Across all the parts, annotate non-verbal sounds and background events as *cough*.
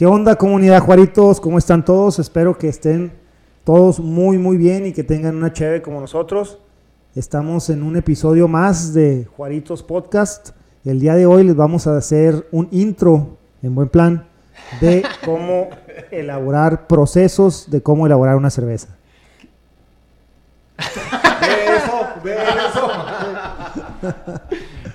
¿Qué onda comunidad Juaritos? ¿Cómo están todos? Espero que estén todos muy muy bien y que tengan una chévere como nosotros. Estamos en un episodio más de Juaritos Podcast. El día de hoy les vamos a hacer un intro en buen plan de *laughs* cómo elaborar procesos de cómo elaborar una cerveza. Beso, beso.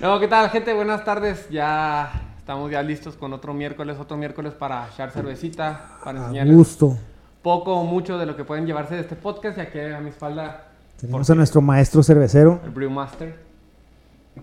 *laughs* No, ¿qué tal, gente? Buenas tardes. Ya estamos ya listos con otro miércoles, otro miércoles para echar cervecita, para gusto. poco o mucho de lo que pueden llevarse de este podcast, ya que a mi espalda Tenemos a nuestro maestro cervecero. el Brewmaster.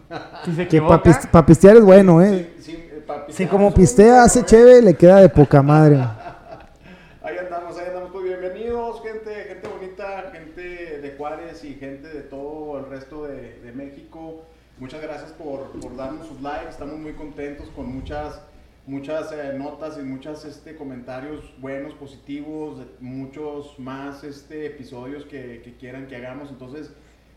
*laughs* Si se Que para pistear es bueno, ¿eh? Sí, eh, Si ah, como pistea hace chévere, le queda de poca madre. *laughs* Ahí andamos, ahí andamos. Pues bienvenidos, gente, gente bonita, gente de Juárez y gente de todo el resto de, de México. Muchas gracias por, por darnos sus likes. Estamos muy contentos con muchas, muchas eh, notas y muchos este, comentarios buenos, positivos, de muchos más este, episodios que, que quieran que hagamos. Entonces,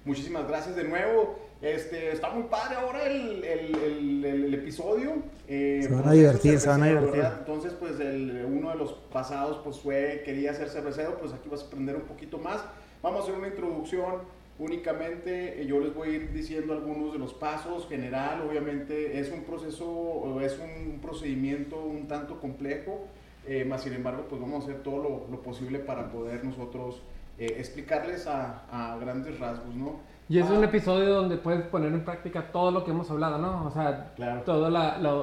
muchísimas gracias de nuevo. Este, está muy padre ahora el, el, el- el- episodio. Eh, Se van a proceso divertir, se van a divertir. ¿verdad? Entonces, pues el, uno de los pasados pues fue, quería ser cervecero, pues aquí vas a aprender un poquito más. Vamos a hacer una introducción únicamente, eh, yo les voy a ir diciendo algunos de los pasos, general, obviamente es un proceso, es un procedimiento un tanto complejo, eh, más sin embargo, pues vamos a hacer todo lo, lo posible para poder nosotros eh, explicarles a, a grandes rasgos, ¿no? Y es un episodio donde puedes poner en práctica todo lo que hemos hablado, ¿no? O sea, Claro. todos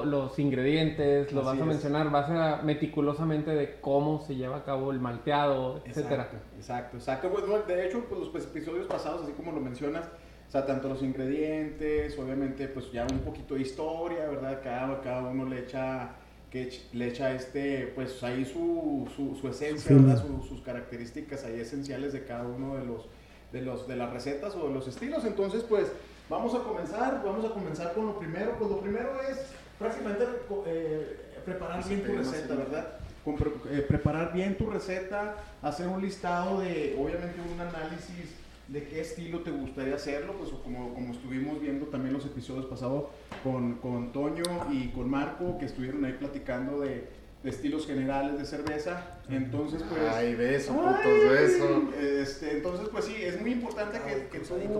los ingredientes, lo Así vas a es. mencionar, vas a meticulosamente de cómo se lleva a cabo el malteado, etcétera. Exacto, exacto, exacto. Pues, bueno, de hecho, pues los pues, episodios pasados, así como lo mencionas, o sea, tanto los ingredientes, obviamente, pues ya un poquito de historia, ¿verdad? Cada, cada uno le echa, que ech- le echa este, pues ahí su, su, su esencia, ¿verdad? Su- sus características ahí esenciales de cada uno de los, de los, de las recetas o de los estilos. Entonces, pues, vamos a comenzar, vamos a comenzar con lo primero. Pues lo primero es prácticamente eh, preparar bien tu receta, ¿verdad? Con pre- eh, preparar bien tu receta, hacer un listado de, obviamente, un análisis de qué estilo te gustaría hacerlo, pues como, como estuvimos viendo también los episodios pasados con, con Toño y con Marco, que estuvieron ahí platicando de, de estilos generales de cerveza. Entonces, pues... Ay, beso, Ay, putos, beso. Este, entonces, pues sí, es muy importante que, que tú eh,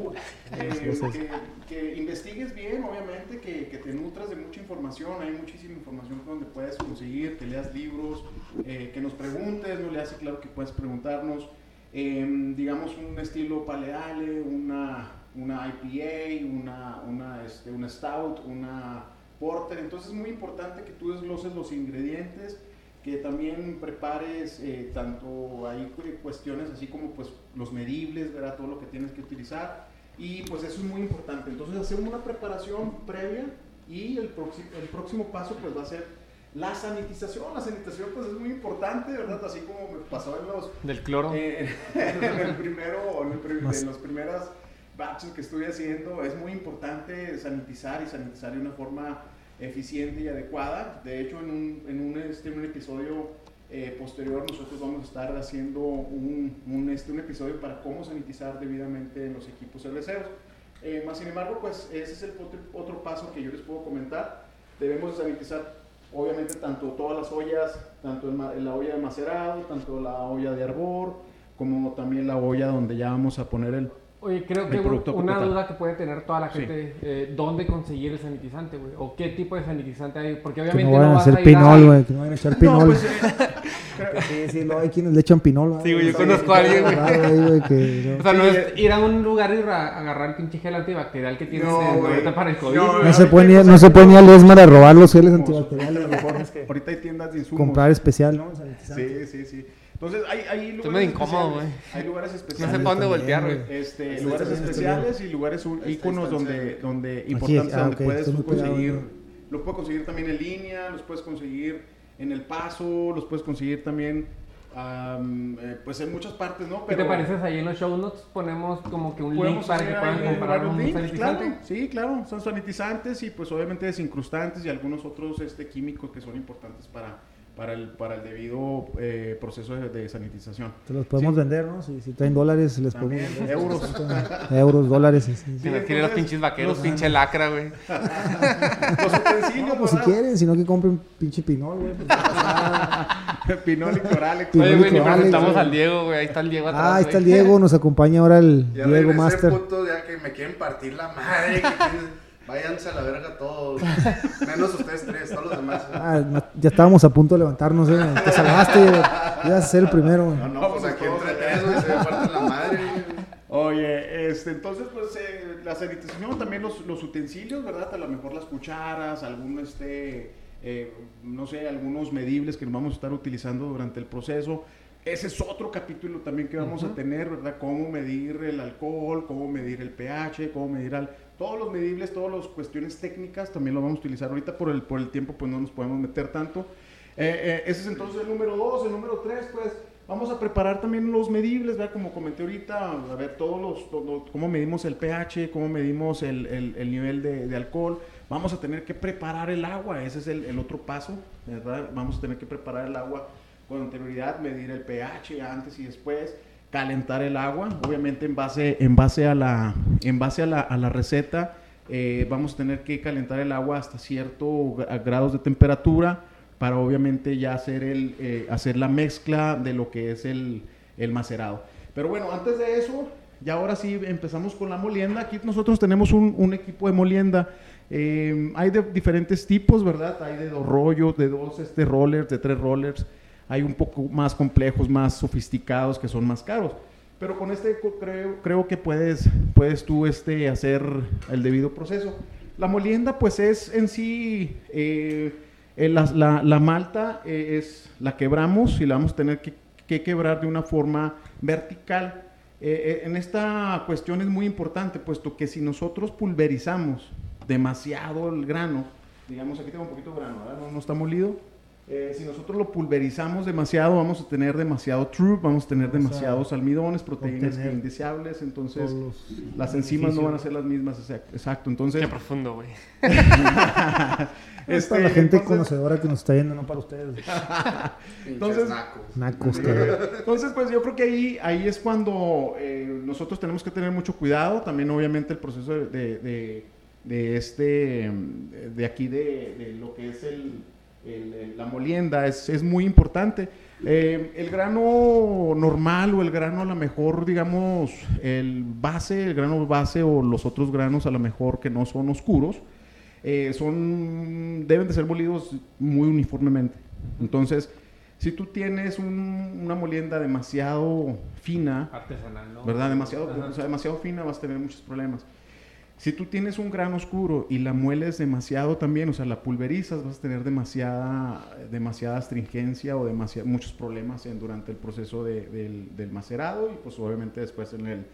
*laughs* que, que investigues bien, obviamente, que, que te nutras de mucha información. Hay muchísima información donde puedes conseguir, que leas libros, eh, que nos preguntes, no le hace claro que puedes preguntarnos. em, digamos, un estilo paleale, una, una IPA, una, una, este, una stout, una porter. Entonces, es muy importante que tú desgloses los ingredientes que también prepares eh, tanto hay cu- cuestiones así como pues los medibles, ¿verdad? todo lo que tienes que utilizar y pues eso es muy importante. Entonces hacemos una preparación previa y el, próximo el próximo paso pues va a ser la sanitización. La sanitización pues es muy importante, ¿verdad? Así como me pasó en los Del cloro. eh, *laughs* en el primero, en, el prim- en los primeros batches que estuve haciendo, es muy importante sanitizar y sanitizar de una forma eficiente y adecuada. De hecho, en un, en un, este, un episodio eh, posterior, nosotros vamos a estar haciendo un, un, este, un episodio para cómo sanitizar debidamente en los equipos cerveceros. Eh, más sin embargo, pues ese es el otro, otro paso que yo les puedo comentar. Debemos de sanitizar, obviamente, tanto todas las ollas, tanto el la olla de macerado, tanto la olla de arbor, como también la olla donde ya vamos a poner el... Oye, creo que producto una duda que puede tener toda la Sí. gente, eh, ¿dónde conseguir el sanitizante, güey? ¿O qué tipo de sanitizante hay? Porque Que obviamente no vayan a vas a hacer pinol, güey. Que no vayan a echar *laughs* No, pinol. pues, *laughs* eh, Sí, sí, no, hay quienes le echan pinol. Sí, güey, yo Sí, conozco a alguien, güey. *laughs* O sea, no Sí, es ir a un lugar y ra- agarrar pinche gel antibacterial que tienes No, en- güey. ahorita para el COVID. No, se puede ni, no se puede ni al Esmar a robar los geles antibacteriales. Ahorita hay tiendas de insumos. comprar especial. Sí, sí, sí. Entonces hay, hay lugares Estoy medio incómodo, especiales. güey. Hay lugares No sé especiales. para dónde voltear, güey. Este, Estoy lugares estoy especiales y lugares íconos donde, donde importantes ah, donde ok, puedes estoy muy pegado, conseguir. Los puedes conseguir también en línea, los puedes conseguir en El Paso, los puedes conseguir también am, eh, pues en muchas partes, ¿no? ¿Qué te parece? Ahí en los show notes ponemos como que un link para que puedan comprar un links, sanitizante. claro. Sí, claro, son sanitizantes y pues obviamente desincrustantes y algunos otros este, químicos que son importantes para, para el, para el debido eh, proceso de, sanitización. Te los podemos vender, ¿no? Si, si traen dólares, les podemos vender. Euros. *laughs* Euros, dólares. Sí, sí. Si los pinches vaqueros, pinche lacra, güey. los utensilios, no, pues si quieren, sino que compren pinche pinol, güey. Pues, *laughs* pinol y corales. Oye, güey, ni presentamos al Diego, güey. Ahí está el Diego atrás, Ah, ahí está el Diego. Nos acompaña ahora el ya Diego Master. Puto, ya que me quieren partir la madre. *laughs* Váyanse a la verga todos. *laughs* Menos ustedes tres, todos los demás. Ah, ya estábamos a punto de levantarnos, ¿eh? Te salvaste, ibas a ser el primero. No, no, pues aquí entre tres, güey, se me parte la madre. Oye, este, entonces, pues, eh, la sanitización, también los, los, utensilios, ¿verdad? A lo mejor las cucharas, algún, este, eh, no sé, algunos medibles que vamos a estar utilizando durante el proceso. Ese es otro capítulo también que vamos a tener, ¿verdad? Cómo medir el alcohol, cómo medir el pH, cómo medir al todos los medibles, todas las cuestiones técnicas también lo vamos a utilizar. Ahorita por el, por el tiempo pues no nos podemos meter tanto. Eh, eh, ese es entonces el número 2. El número 3 pues vamos a preparar también los medibles, ¿verdad? como comenté ahorita, a ver todos los, cómo medimos el pH, cómo medimos el, el, nivel de, de, alcohol. Vamos a tener que preparar el agua, ese es el, otro paso, ¿verdad? Vamos a tener que preparar el agua con anterioridad, medir el pH antes y después calentar el agua, obviamente en base, en base, a, la, en base a, la, a la receta eh, vamos a tener que calentar el agua hasta ciertos grados de temperatura para obviamente ya hacer, el, eh, hacer la mezcla de lo que es el, el macerado. Pero bueno, antes de eso, ya ahora sí empezamos con la molienda. Aquí nosotros tenemos un, un equipo de molienda. Eh, hay de diferentes tipos, ¿verdad? Hay de dos rollos, de dos este, rollers, de tres rollers hay un poco más complejos, más sofisticados que son más caros. Pero con este creo, creo que puedes, puedes tú este, hacer el debido proceso. La molienda pues es en sí, eh, eh, la, la, malta eh, es, la quebramos y la vamos a tener que, que quebrar de una forma vertical. en esta cuestión es muy importante, puesto que si nosotros pulverizamos demasiado el grano, digamos aquí tengo un poquito de grano, No, no está molido, eh, si nosotros lo pulverizamos demasiado, vamos a tener demasiado troop, vamos a tener demasiados almidones, proteínas indeseables, entonces las enzimas no van a ser las mismas, exacto. Entonces, Qué profundo, güey. *laughs* es para la gente conocedora que nos está yendo, no para ustedes. *laughs* entonces, nacos. *laughs* entonces, pues yo creo que ahí, ahí es cuando eh, nosotros tenemos que tener mucho cuidado, también obviamente el proceso de, de, este, de aquí, de lo que es el la molienda, es, es, muy importante. Eh, el grano normal o el grano a lo mejor, digamos, el base, el grano base o los otros granos a lo mejor que no son oscuros, eh, son, deben de ser molidos muy uniformemente. Entonces, si tú tienes una molienda demasiado fina, artesanal, ¿verdad? Demasiado, demasiado fina, vas a tener muchos problemas. Si tú tienes un grano oscuro y la mueles demasiado también, o sea, la pulverizas, vas a tener demasiada, demasiada astringencia o muchos problemas en, durante el proceso del, del, macerado y pues obviamente después en, el,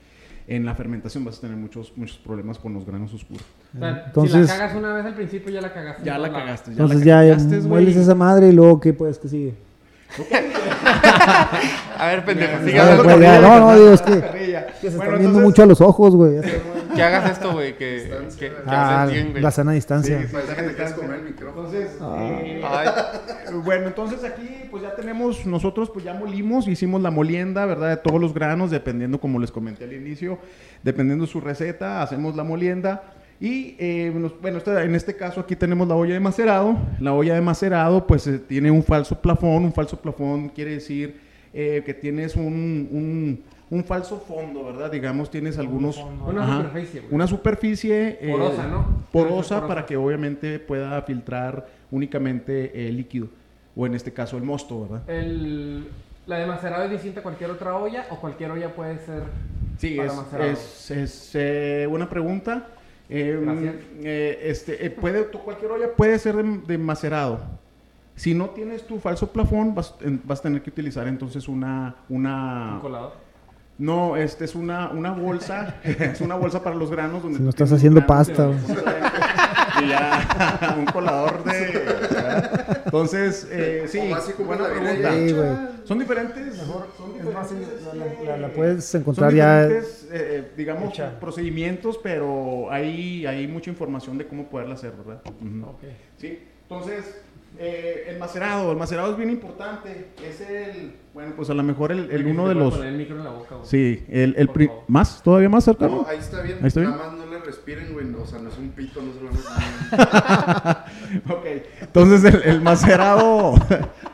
en la fermentación vas a tener muchos, muchos problemas con los granos oscuros. Entonces, si la cagas una vez al principio ya la cagaste. Ya la cagaste. Ya entonces ya, mueles esa madre y luego ¿qué pues que sigue? *laughs* a ver, pendejo, No, no, digo, es que, *laughs* se están viendo mucho a los ojos, güey. *laughs* Que hagas esto, güey, que, que, ah, La sana distancia. Sí, que te comer el micrófono. Entonces, eh, *laughs* bueno, entonces aquí, pues ya tenemos, nosotros pues ya molimos, hicimos la molienda, ¿verdad? De todos los granos, dependiendo, como les comenté al inicio, dependiendo de su receta, hacemos la molienda. Y eh, bueno, en este caso aquí tenemos la olla de macerado. La olla de macerado pues eh, tiene un falso plafón. Un falso plafón quiere decir eh, que tienes un, un, falso fondo, ¿verdad? Digamos, tienes algunos... Una superficie. Una superficie... porosa, ¿no? Porosa, para que obviamente pueda filtrar únicamente el líquido. O en este caso el mosto, ¿verdad? El, ¿La de macerado es distinta a cualquier otra olla o cualquier olla puede ser... Sí, es, es, es buena pregunta. Em, eh, este, eh, puede, cualquier olla puede ser de, macerado. Si no tienes tu falso plafón, vas, vas, a tener que utilizar entonces una... una ¿Un colador? No, este es una, una bolsa, *laughs* es una bolsa para los granos. Donde si no estás haciendo pasta. *laughs* y ya, un colador de... *laughs* Entonces, eh, sí, buena pregunta. son diferentes. Mejor, son diferentes. la, la, puedes encontrar ya. Eh, eh, digamos, procedimientos, pero hay, hay mucha información de cómo poderla hacer, ¿verdad? okay. Sí, entonces, Eh, el macerado, el macerado es bien importante. Es el, bueno, pues a lo mejor el, el uno de los. Poner el micro en la boca, güey. Sí, el, el pri- más, todavía más cerca. No, ahí está bien. Ahí está bien. Nada más no le respiren, güey. O sea, no es un pito, no se lo *laughs* Ok, entonces el, el macerado, *laughs*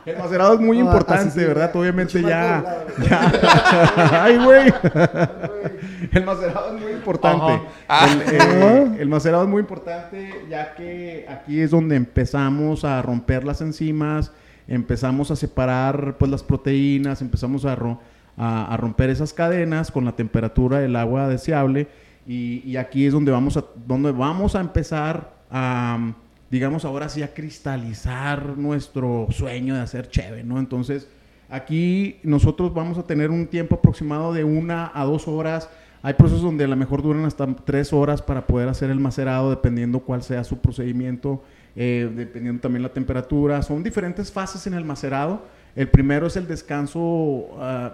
el macerado es muy No, importante, sí, ¿verdad? ya. Obviamente ya, ya- *laughs* ay, güey. *laughs* El macerado es muy importante. El, eh, el macerado es muy importante ya que aquí es donde empezamos a romper las enzimas, empezamos a separar pues las proteínas, empezamos a, ro- a- a romper esas cadenas con la temperatura del agua deseable y, y aquí es donde vamos a, donde vamos a empezar a, digamos ahora sí, a cristalizar nuestro sueño de hacer cheve, ¿no? Entonces, aquí nosotros vamos a tener un tiempo aproximado de una a dos horas. Hay procesos donde a lo mejor duran hasta tres horas para poder hacer el macerado, dependiendo cuál sea su procedimiento, eh, dependiendo también la temperatura. Son diferentes fases en el macerado. El primero es el descanso ah,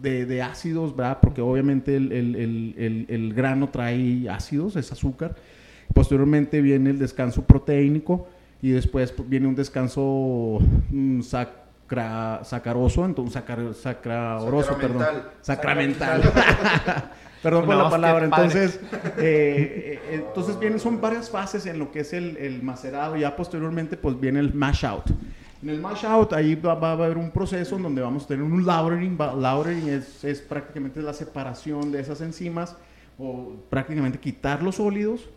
de, ácidos, ¿verdad? Porque obviamente el- el- el grano trae ácidos, es azúcar. Posteriormente viene el descanso proteínico y después viene un descanso mm, sacra- sacaroso, entonces sacar, sacraoroso, perdón. Sacramental. Sacramental. *laughs* perdón por la palabra. Entonces, eh, eh, entonces vienen, son varias fases en lo que es el, el macerado. Ya posteriormente, pues viene el mash out. En el mash out, ahí va, va a haber un proceso en donde vamos a tener un lautering. Lautering es, es prácticamente la separación de esas enzimas o prácticamente quitar los sólidos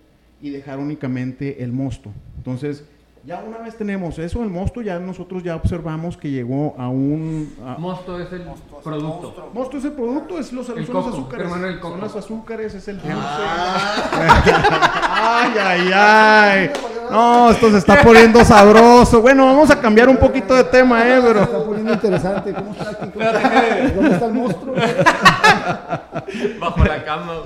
y dejar únicamente el mosto. Entonces, ya una vez tenemos eso, el mosto, ya nosotros ya observamos que llegó a un... a- Mosto es el producto. Mosto es el producto, es los, son los azúcares. hermano, el coco. Son los azúcares, es el dulce. Ah, *laughs* Ay, ay, ay. No, esto se está poniendo sabroso. Bueno, vamos a cambiar un poquito de tema, eh, Se pero. está poniendo interesante. ¿Cómo está aquí? ¿Cómo está? ¿Dónde está el monstruo? *laughs* Bajo la cama. *laughs*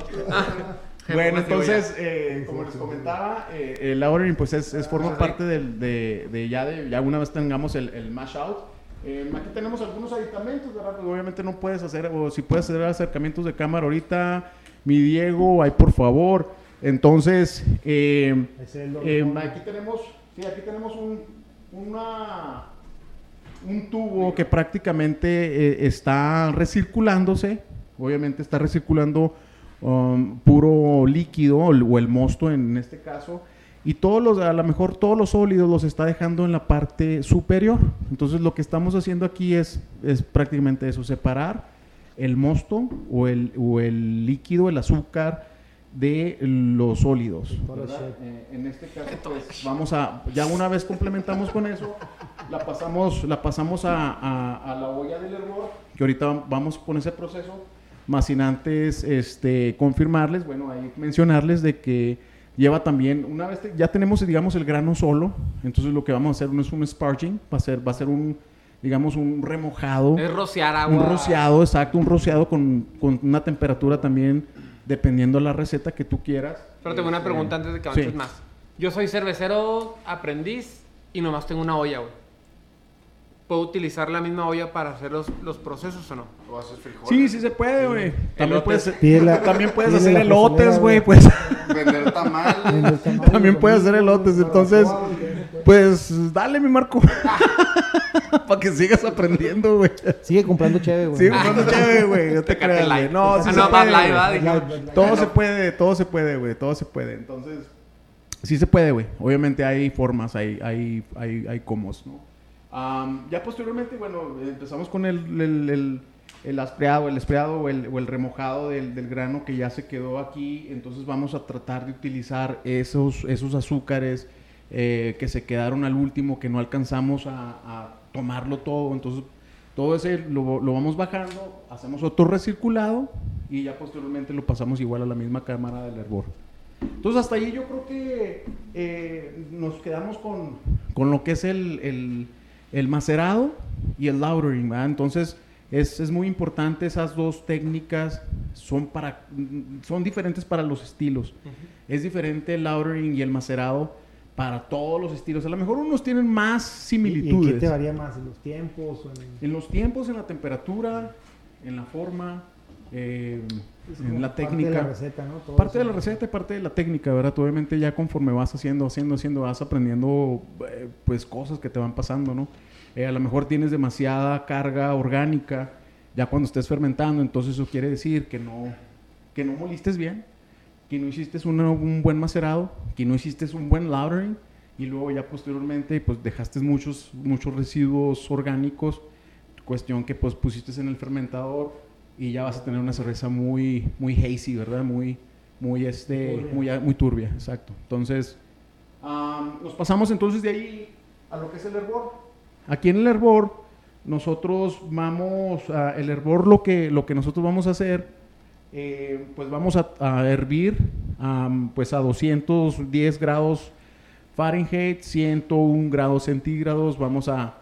Bueno, entonces, eh, como les comentaba, eh, el lautering pues es, es forma parte del- de, de ya de ya una vez tengamos el, el mash out. Eh, aquí tenemos algunos aditamentos, ¿verdad? Pues obviamente no puedes hacer, o si puedes hacer acercamientos de cámara ahorita, mi Diego, ahí por favor. Entonces, eh, Es el eh, aquí tenemos, sí, aquí tenemos un, una, un tubo que prácticamente eh, está recirculándose. Obviamente está recirculando um, puro líquido o el, o el mosto en este caso. Y todos los, a lo mejor todos los sólidos los está dejando en la parte superior. Entonces lo que estamos haciendo aquí es, es prácticamente eso, separar el mosto o el, o el líquido, el azúcar de los sólidos. Eh, en este caso, pues, vamos a, ya una vez complementamos con eso, la pasamos, la pasamos a, a- a la olla del hervor, que ahorita vamos con ese proceso, más sin antes este, confirmarles, bueno, ahí mencionarles de que lleva también, una vez te- ya tenemos, digamos, el grano solo, entonces lo que vamos a hacer no es un sparging, va a ser, va a ser un, digamos, un remojado. Es rociar agua. Un rociado, exacto, un rociado con, con una temperatura también, dependiendo de la receta que tú quieras. Pero tengo una Este, pregunta antes de que sí. avances más. Yo soy cervecero aprendiz y nomás tengo una olla, güey. ¿Puedo utilizar la misma olla para hacer los, los procesos o no? O haces frijoles. Sí, sí se puede, güey. También puedes, la- también puedes hacer elotes, güey, pues. Vender tamales. También puedes hacer elotes, entonces, pues dale, mi Marco. *laughs* Para que sigas aprendiendo, güey. Sigue comprando chévere, güey. Sigue comprando chévere, güey. No te creas, güey. No, sí Ah, se no, Bud Light. Todo se puede, todo se puede, güey. Todo se puede. Entonces, sí se puede, güey. Obviamente hay formas, hay, hay, hay, hay comos, ¿no? Ya posteriormente, bueno, empezamos con el, el, el, el aspreado, el espreado o el, o el remojado del, del grano que ya se quedó aquí. Entonces vamos a tratar de utilizar esos, esos azúcares eh, que se quedaron al último, que no alcanzamos a, tomarlo todo. Entonces, todo ese lo, lo vamos bajando, hacemos otro recirculado y ya posteriormente lo pasamos igual a la misma cámara del hervor. Entonces hasta ahí yo creo que eh, nos quedamos con, con lo que es el- el macerado y el lautering, ¿verdad? Entonces es, es muy importante esas dos técnicas, son, para, son diferentes para los estilos. Es diferente el lautering y el macerado para todos los estilos. A lo mejor unos tienen más ¿Y en qué similitudes. te varía más? ¿En los tiempos? o en- En los tiempos, en la temperatura, en la forma, eh, en la Parte técnica. de la receta, ¿no? Todo Parte de la receta y parte de la técnica, ¿verdad? Tú, Obviamente ya conforme vas haciendo, haciendo, haciendo, vas aprendiendo eh, pues cosas que te van pasando, ¿no? Eh, a lo mejor tienes demasiada carga orgánica ya cuando estés fermentando, entonces eso quiere decir que no, que no moliste bien, que no hiciste una- un buen macerado, que no hiciste un buen lautering y luego ya posteriormente pues dejaste muchos, muchos residuos orgánicos, cuestión que pues pusiste en el fermentador y ya vas a tener una cerveza muy, muy hazy, ¿verdad? Muy, muy, este, Turbia. muy, muy turbia, exacto. Entonces, nos pasamos entonces de ahí a lo que es el hervor. Aquí en el hervor, nosotros vamos, a, el hervor lo que, lo que nosotros vamos a hacer, eh, pues vamos a, a hervir pues a 210 grados Fahrenheit, 101 grados centígrados, vamos a,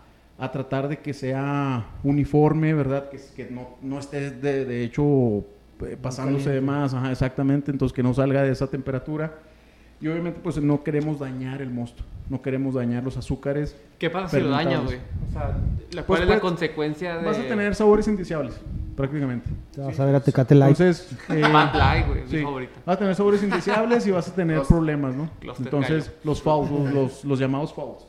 a tratar de que sea uniforme, ¿verdad? Que, que no, no esté de, de hecho eh, pasándose de más, ajá, exactamente, entonces que no salga de esa temperatura. Y obviamente pues no queremos dañar el mosto, no queremos dañar los azúcares. ¿Qué pasa si lo dañas, Fermentados. güey? O sea, la- ¿cuál Pues, es la pues, consecuencia de...? Vas a tener sabores indeseables, prácticamente. Te vas a ver a Tecate Light. Entonces, *laughs* eh, Bad Light, güey, es mi sí, favorita. vas a tener sabores indeseables y vas a tener Los- problemas, ¿no? Cluster Entonces, los fouls, los, los, los llamados fouls.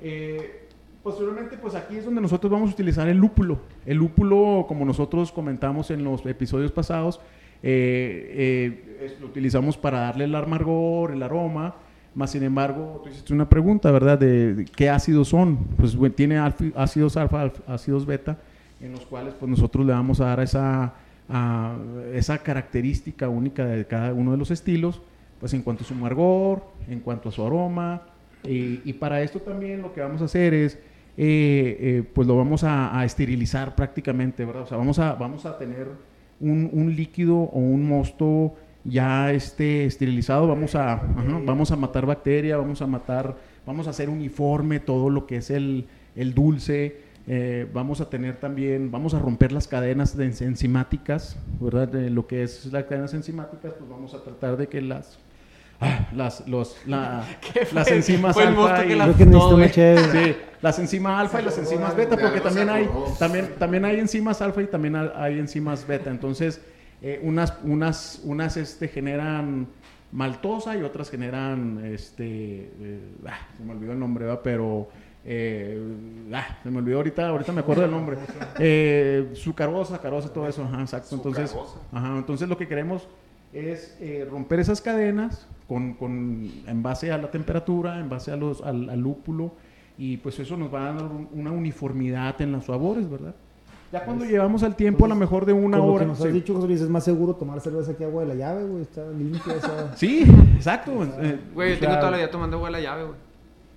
Eh, posteriormente, pues aquí es donde nosotros vamos a utilizar el lúpulo. El lúpulo, como nosotros comentamos en los episodios pasados, eh, eh, lo utilizamos para darle el amargor, el aroma. Más sin embargo, tú hiciste una pregunta, ¿verdad? De, qué ácidos son. Pues tiene ácidos alfa, alf- ácidos beta, en los cuales pues nosotros le vamos a dar esa, esa característica única de cada uno de los estilos, pues en cuanto a su amargor, en cuanto a su aroma. Y para esto también lo que vamos a hacer es, eh, eh, pues lo vamos a, a esterilizar prácticamente, ¿verdad? O sea, vamos a, vamos a tener un, un líquido o un mosto ya este esterilizado, vamos a, ajá, vamos a matar bacteria, vamos a matar, vamos a hacer uniforme todo lo que es el, el dulce, eh, vamos a tener también, vamos a romper las cadenas de enzimáticas, ¿verdad? De lo que es las cadenas enzimáticas, pues vamos a tratar de que las, las, los, la- *laughs* las enzimas alfa y-. Sí, las enzimas alfa y las enzimas beta, porque también hay, también, también hay enzimas alfa y también hay- enzimas beta. Entonces, eh, unas, unas, unas este, generan maltosa y otras generan, este, eh, ah, se me olvidó el nombre, ¿verdad? pero eh, ah, se me olvidó ahorita, ahorita me acuerdo del nombre. *laughs* Eh, sucarosa, carosa, todo eso, ajá, exacto. Entonces, ajá, entonces lo que queremos es eh, romper esas cadenas con, con- en base a la temperatura, en base a los, al, al lúpulo, y pues eso nos va a dar un- una uniformidad en los sabores, ¿verdad? Ya cuando llevamos al tiempo, a lo mejor de una lo hora. que nos has sí. dicho, José Luis, es más seguro tomar cerveza que agua de la llave, güey. Está limpia esa. Sí, exacto. eh, Güey, yo tengo toda la vida tomando agua de la llave, güey.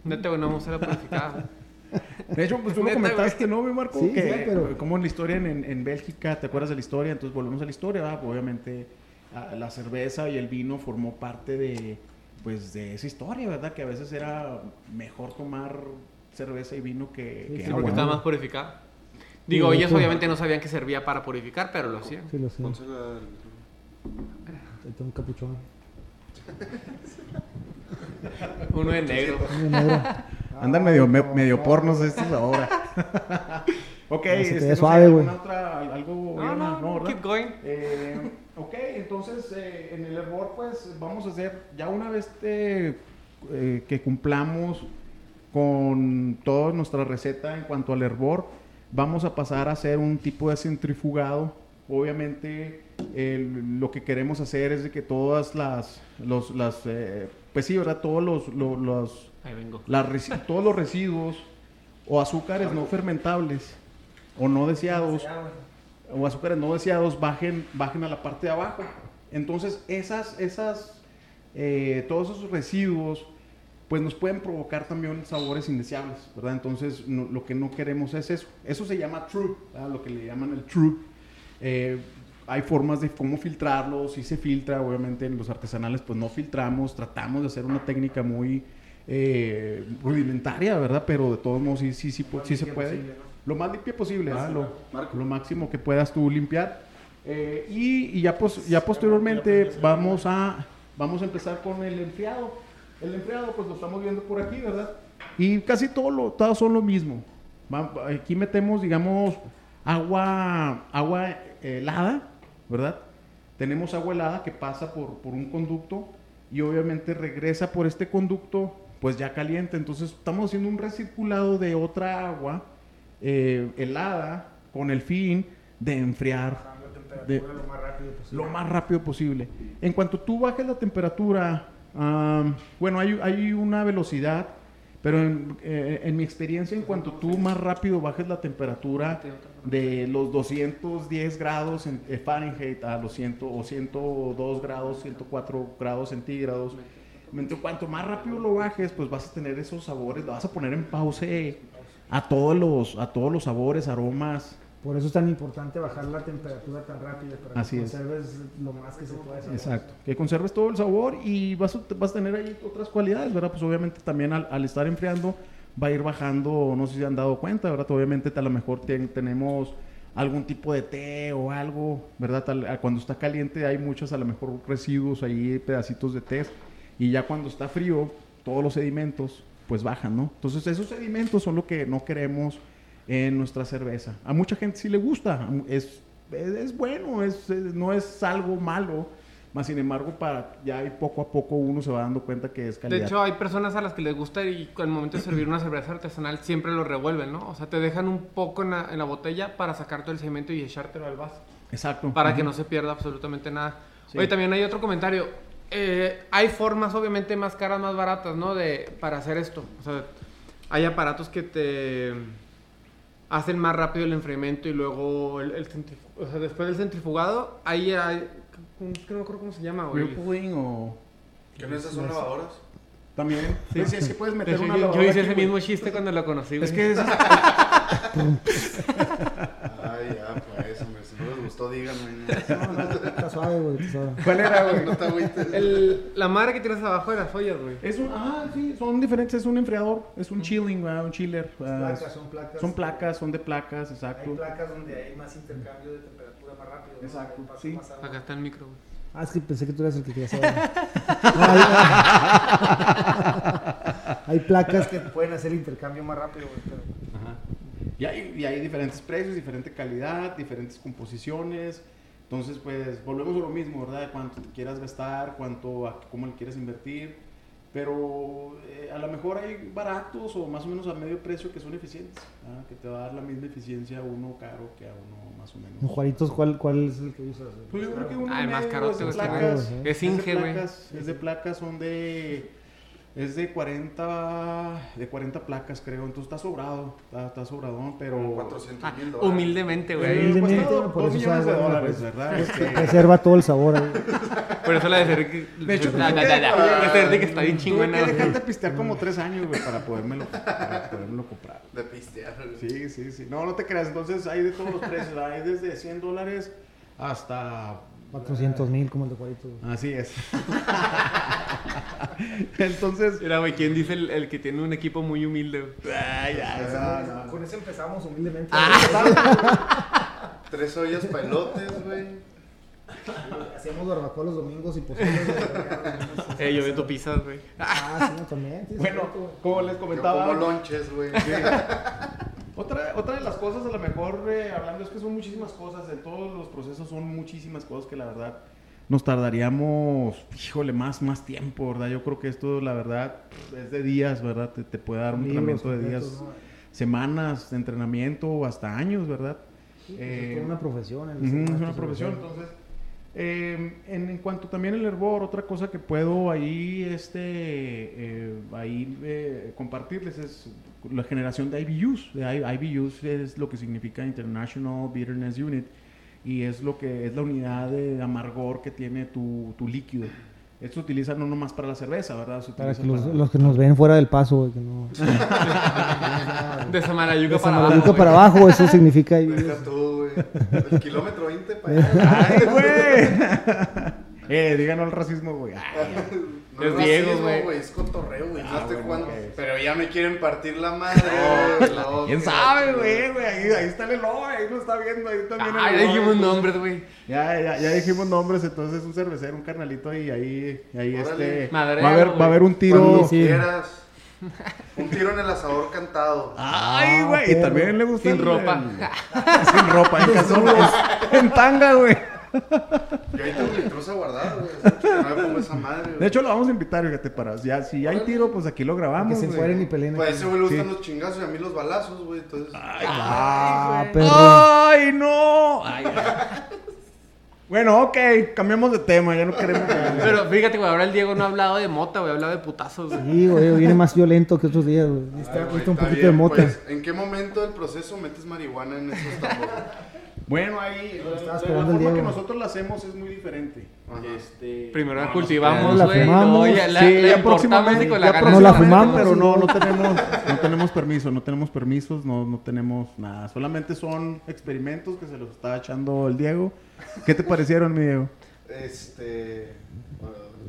Neta, güey, no me gusta la purificada. *laughs* De hecho, pues tú lo comentaste, ¿no, mi Marco? Sí, que, sí, pero- Como en la historia en, en- en Bélgica, ¿te acuerdas de la historia? Entonces volvemos a la historia, ¿verdad? Pues, Obviamente a- la cerveza y el vino formó parte de, pues, de esa historia, ¿verdad? Que a veces era mejor tomar cerveza y vino que, Sí, que sí, estaba más purificada. Digo, Sí, ellos obviamente no sabían que servía para purificar, pero lo hacían. Sí, lo al- Ahí tengo un capuchón. *laughs* Uno de negro. Un negro. Andan medio, me- medio pornos estos ahora. *laughs* ok, te este, no suave, ¿alguna güey. algo, No, no, no, keep going. Eh, ok, entonces eh, en el hervor pues vamos a hacer, ya una vez eh, eh, que cumplamos con toda nuestra receta en cuanto al hervor, vamos a pasar a hacer un tipo de centrifugado. Obviamente el- lo que queremos hacer es de que todas las, los, las, eh, pues sí, ¿verdad? Todos los, lo- los, Ahí vengo. las todos los residuos o azúcares no fermentables o no deseados o azúcares no deseados bajen, bajen a la parte de abajo. Entonces, esas, esas, eh, todos esos residuos, pues nos pueden provocar también sabores indeseables, ¿verdad? Entonces, no- lo que no queremos es eso. Eso se llama true, ¿verdad? lo que le llaman el true. Eh, hay formas de cómo filtrarlo, si se filtra, obviamente en los artesanales pues no filtramos, tratamos de hacer una técnica muy eh, rudimentaria, ¿verdad? Pero de todos modos sí, sí, sí, pu- sí se puede. Lo más limpia posible, ¿verdad? Lo, máximo que puedas tú limpiar. Eh, y, y ya, pos- ya posteriormente vamos a, vamos a empezar con el enfriado. El enfriado pues lo estamos viendo por aquí, ¿verdad? Y casi todo lo, todos son lo mismo. Aquí metemos, digamos, agua, agua helada ¿verdad? Tenemos agua helada que pasa por, por un conducto y obviamente regresa por este conducto pues ya caliente. Entonces estamos haciendo un recirculado de otra agua eh, helada con el fin de enfriar de- lo más rápido posible. lo más rápido posible. En cuanto tú bajes la temperatura, bueno, hay, hay una velocidad, pero en, eh, en mi experiencia, en cuanto tú más rápido bajes la temperatura de los 210 grados en, eh, Fahrenheit a los 100 o 102 grados, 104 grados centígrados, Mientras cuanto más rápido lo bajes, pues vas a tener esos sabores, lo vas a poner en pause a todos los, a todos los sabores, aromas, Por eso es tan importante bajar la temperatura tan rápido para Así que es. conserves lo más que se pueda. Exacto. Que conserves todo el sabor y vas a, vas a tener ahí otras cualidades, ¿verdad? Pues obviamente también al, al estar enfriando va a ir bajando, no sé si se han dado cuenta, ¿verdad? Obviamente a lo mejor ten- tenemos algún tipo de té o algo, ¿verdad? Tal- cuando está caliente hay muchos a lo mejor residuos ahí, pedacitos de té y ya cuando está frío, todos los sedimentos pues bajan, ¿no? Entonces esos sedimentos son lo que no queremos en nuestra cerveza. A mucha gente sí le gusta, es, es, es bueno, es, es- no es algo malo, más sin embargo, para ya ahí poco a poco uno se va dando cuenta que es calidad. De hecho, hay personas a las que les gusta y al momento de servir una cerveza artesanal siempre lo revuelven, ¿no? O sea, te dejan un poco en la, en la botella para sacar todo el cemento y echártelo al vaso. Exacto. Para que no se pierda absolutamente nada. Sí. Oye, también hay otro comentario. Eh, hay formas, obviamente, más caras, más baratas, ¿no? De, para hacer esto. O sea, hay aparatos que te hacen más rápido el enfriamiento y luego el, el O sea, después del centrifugado, ahí hay... Es que no me acuerdo cómo se llama, güey. Whirlpooling o ¿Qué no esas son lavadoras? también. Sí, sí, que puedes De meter hecho, una yo, yo lavadora hice aquí, ese güey. mismo chiste cuando lo conocí, güey. Es que es- *laughs* Ay, ya, pues, hombre, si no les gustó, díganme. Está suave, güey. ¿Cuál era, güey? No te agüites. El- la madre que tienes abajo de las ollas, güey. Es un, ah, sí, son diferentes, es un enfriador, es un chilling, ¿verdad? un chiller. ¿verdad? Placas, son placas. Son placas, son de placas, Hay exacto. placas donde hay más intercambio de temperatura más rápido. ¿no? Exacto, Hay paso sí. más agua. Acá está el micro, güey. Ah, es que pensé que tú eras el que quería saber. Hay, *laughs* hay placas que pueden hacer el intercambio más rápido, güey. pero-. Y hay, y hay diferentes precios, diferente calidad, diferentes composiciones. Entonces, pues, volvemos a lo mismo, ¿verdad? Cuánto te quieras gastar, cuánto, a- cómo le quieres invertir. Pero eh, a lo mejor hay baratos o más o menos a medio precio que son eficientes, ¿ah? que te va a dar la misma eficiencia a uno caro que a uno más o menos. En Juaritos, ¿cuál, ¿cuál es el que usas? Pues yo creo que uno Ah, el más carote, es placas. bien. Es Inge, güey. placas, Es de placas, son de... Es de 40, de 40 placas, creo. Entonces está sobrado, está, está sobradón, pero... 400 Ah, mil dólares. humildemente, Eh, güey. Humildemente, cuesta por dos eso sabe, de bueno, dólares, pues, ¿verdad? *laughs* Este, Preserva todo el sabor ahí. *laughs* Por eso la de ser que... De hecho, la, la, tuve la, que- la- que está bien Tuve chingona. que güey. dejar de pistear como tres años, güey, para podérmelo, para podérmelo comprar. De pistear. Sí, sí, sí. No, no te creas. Entonces hay de todos los precios. Hay desde 100 dólares hasta... 400 mil como el de Juaritos. güey. Así es. *laughs* Entonces... Mira, güey, ¿quién dice el, el que tiene un equipo muy humilde? güey? Ay, ya, no, no. Con eso empezamos humildemente. *laughs* Tres ollas pailotes, güey. Hacíamos barbacoa los domingos y posibles. *laughs* Eh, yo vendo pizzas, güey. Ah, sí, no, también. sí, Bueno, como les Yo comentaba... como lonches, güey. Otra, otra de las cosas, a lo mejor, eh, hablando, es que son muchísimas cosas, en todos los procesos son muchísimas cosas que la verdad nos tardaríamos, híjole, más, más tiempo, ¿verdad? Yo creo que esto, la verdad, es de días, ¿verdad? Te, te puede dar un entrenamiento de días, semanas de entrenamiento o hasta años, ¿verdad? Sí, pues, Eh, es una profesión. el es una profesión, entonces... eh, en, en cuanto también el hervor, otra cosa que puedo ahí, este, eh, ahí eh, compartirles es la generación de IBUs. De IBUs es lo que significa International Bitterness Unit y es lo que es la unidad de amargor que tiene tu, tu líquido. Esto se utiliza no nomás para la cerveza, ¿verdad? Se Para que los, para- los que nos ven fuera del paso, que no. *laughs* De Samalayuca De para Samalayuca abajo. para güey. abajo, eso significa. Deja tú, güey. El kilómetro 20 para allá. ¡Ay, güey! *laughs* eh, díganos el racismo, güey. Ay, No Es es Diego, racismo, güey. güey. Es cotorreo, güey. Ah, No bueno. Pero ya me quieren partir la *laughs* madre, güey. No, ¿Quién sabe, güey, güey? Ahí, ahí está el Eloy, ahí nos está viendo, ahí también Ah, el ya dijimos nombres, güey. Ya, ya, ya dijimos nombres, entonces un cervecero, un carnalito y ahí, ahí Órale. este... Madrealo, va, a haber, va a haber un tiro... Cuando Sí. quieras. *laughs* Un tiro en el asador cantado. Ay, Ah, güey, y también le gusta Sin el- ropa. *laughs* sin ropa, en calzones, en tanga, güey. Yo ahí tengo guardada, güey. Que No esa madre, güey. De hecho, lo vamos a invitar, fíjate, para. Ya, si hay tiro, pues aquí lo Que grabamos. se güey. fueren y peleen. Pues a ese güey le gustan Sí. los chingazos y a mí los balazos, güey. Entonces. Ah, güey. perro. ¡Ay, no! Ay, ay. Bueno, ok, cambiamos de tema, ya no queremos. Pero fíjate, güey, ahora el Diego no ha hablado de mota, güey, ha hablado de putazos, güey. Sí, güey, viene más violento que otros días, güey. Está, Ay, güey, está un poquito de mota. pues, ¿En qué momento del proceso metes marihuana en esos tambores? Bueno, ahí la, estaba la forma que nosotros la hacemos es muy diferente. Este, Primero la no, cultivamos, la güey. luego ya la, sí, la ya próximamente, con ya la gana Nos la fumamos, pero no, güey. no tenemos, no tenemos permiso, no tenemos permisos, no, no tenemos nada. Solamente son experimentos que se los está echando el Diego. ¿Qué te parecieron, mi Diego? Este.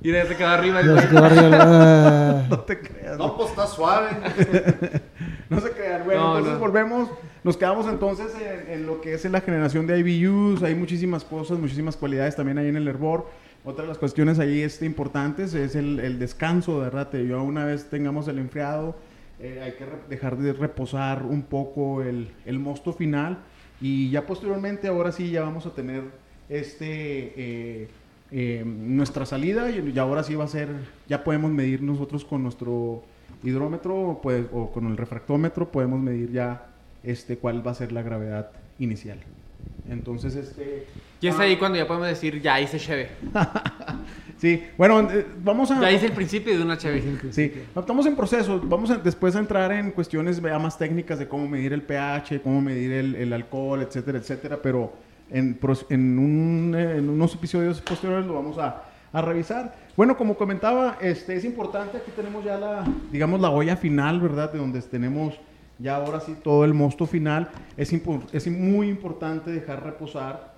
Y desde quedó arriba el Ya güey. arriba la- *laughs* No te creas. No, pues está suave. *laughs* No se crean. Bueno, No, entonces no. volvemos. Nos quedamos entonces en, en lo que es la generación de IBUs. Hay muchísimas cosas, muchísimas cualidades también ahí en el hervor. Otra de las cuestiones ahí este, importantes es el, el descanso, ¿verdad? Yo una vez tengamos el enfriado, eh, hay que dejar de reposar un poco el, el mosto final. Y ya posteriormente, ahora sí, ya vamos a tener este... eh, eh, nuestra salida y, y ahora sí va a ser, ya podemos medir nosotros con nuestro hidrómetro pues, o con el refractómetro, podemos medir ya este, cuál va a ser la gravedad inicial. Entonces, este... Y es ahí cuando ya podemos decir, ya hice cheve. *laughs* Sí, bueno, eh, vamos a... Ya hice el principio de una cheve. Sí, estamos en proceso. Vamos a, después a entrar en cuestiones ya más técnicas de cómo medir el pH, cómo medir el, el alcohol, etcétera, etcétera. Pero en, en, un, eh, en unos episodios posteriores lo vamos a, a revisar. Bueno, como comentaba, este, es importante, aquí tenemos ya la, digamos, la olla final, ¿verdad? De donde tenemos ya ahora sí todo el mosto final. Es, muy importante dejar reposar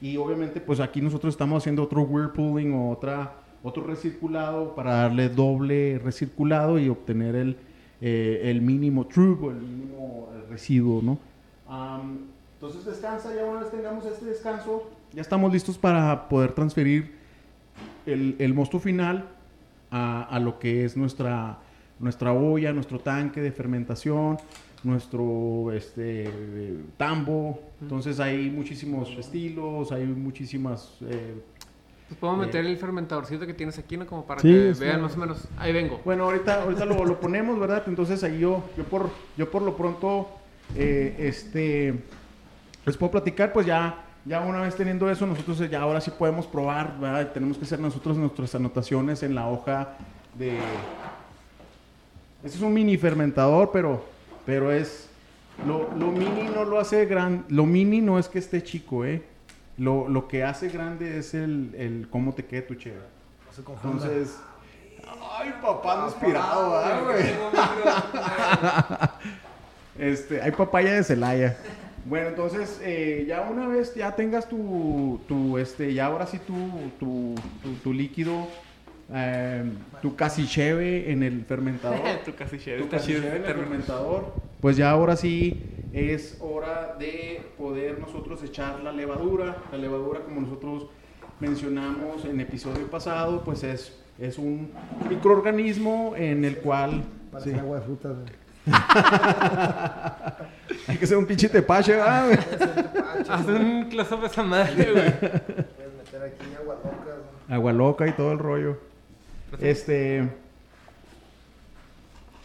y obviamente, pues aquí nosotros estamos haciendo otro whirlpooling o otra, otro recirculado para darle doble recirculado y obtener el, eh, mínimo troop o el mínimo residuo, ¿no? Entonces descansa, ya una vez tengamos este descanso, ya estamos listos para poder transferir el, el mosto final a, a lo que es nuestra, nuestra olla, nuestro tanque de fermentación, nuestro este, tambo. Entonces hay muchísimos estilos, hay muchísimas... eh, Pues podemos Eh. meter el fermentadorcito que tienes aquí, ¿no? Como para Sí, que vean más o menos. Ahí vengo. bueno, ahorita, ahorita lo, lo ponemos, ¿verdad? Entonces ahí yo, yo, por, yo por lo pronto, eh, este, les puedo platicar, pues ya, ya una vez teniendo eso, nosotros ya ahora sí podemos probar, ¿verdad? Tenemos que hacer nosotros nuestras anotaciones en la hoja de... Este es un mini fermentador, pero, pero es... Lo, lo mini no lo hace gran... Lo mini no es que esté chico, ¿eh? Lo, lo que hace grande es el, el cómo te quede tu cheve. Entonces... Ay, papá, inspirado, ¿verdad, güey? Este, hay papaya de Celaya. Bueno, entonces, eh, ya una vez ya tengas tu, tu este, ya ahora sí tu, tu, tu, tu líquido, eh, tu casi cheve en el fermentador. *laughs* tu casi cheve. tu Está casi chido. cheve en el fermentador. Pues ya ahora sí es hora de poder nosotros echar la levadura. La levadura, como nosotros mencionamos en episodio pasado, pues es, es un microorganismo en el cual... Parece sí. agua de frutas. *laughs* Hay que ser un pinche tepache, ¿verdad? *laughs* Haz un close-up esa madre, güey. Puedes meter aquí agua loca, Agua loca y todo el rollo. Este.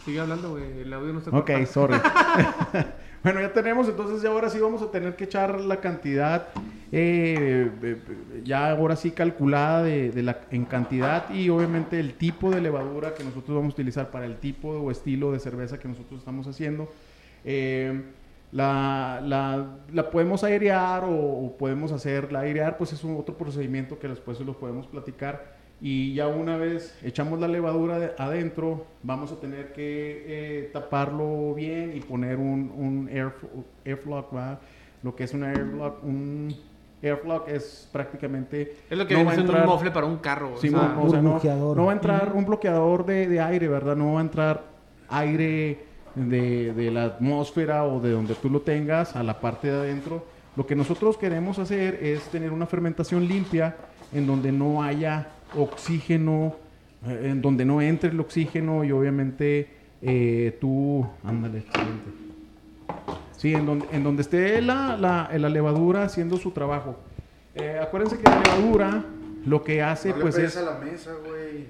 Sigue hablando, güey. El audio no se Ok, sorry. *laughs* *laughs* bueno, ya tenemos, entonces ya ahora sí vamos a tener que echar la cantidad, eh, eh, ya ahora sí calculada de, de la, en cantidad y obviamente el tipo de levadura que nosotros vamos a utilizar para el tipo o estilo de cerveza que nosotros estamos haciendo. Eh, la, la, la podemos airear o, o podemos hacerla airear, pues es un otro procedimiento que después se los podemos platicar. Y ya una vez echamos la levadura de- adentro, vamos a tener que eh, taparlo bien y poner un, un air, airflock, ¿va? Lo que es un airflock, un airflock es prácticamente... Es lo que no viene va a siendo un entrar- mofle para un carro. Sí, o sea, mo- o sea, no, no va a entrar un bloqueador de, de aire, ¿verdad? No va a entrar aire de, de la atmósfera o de donde tú lo tengas a la parte de adentro. Lo que nosotros queremos hacer es tener una fermentación limpia en donde no haya oxígeno, eh, en donde no entre el oxígeno y obviamente eh, tú... Ándale, excelente. Sí, en donde, en donde esté la, la, la levadura haciendo su trabajo. Eh, acuérdense que la levadura lo que hace, No pues es. a la mesa, güey.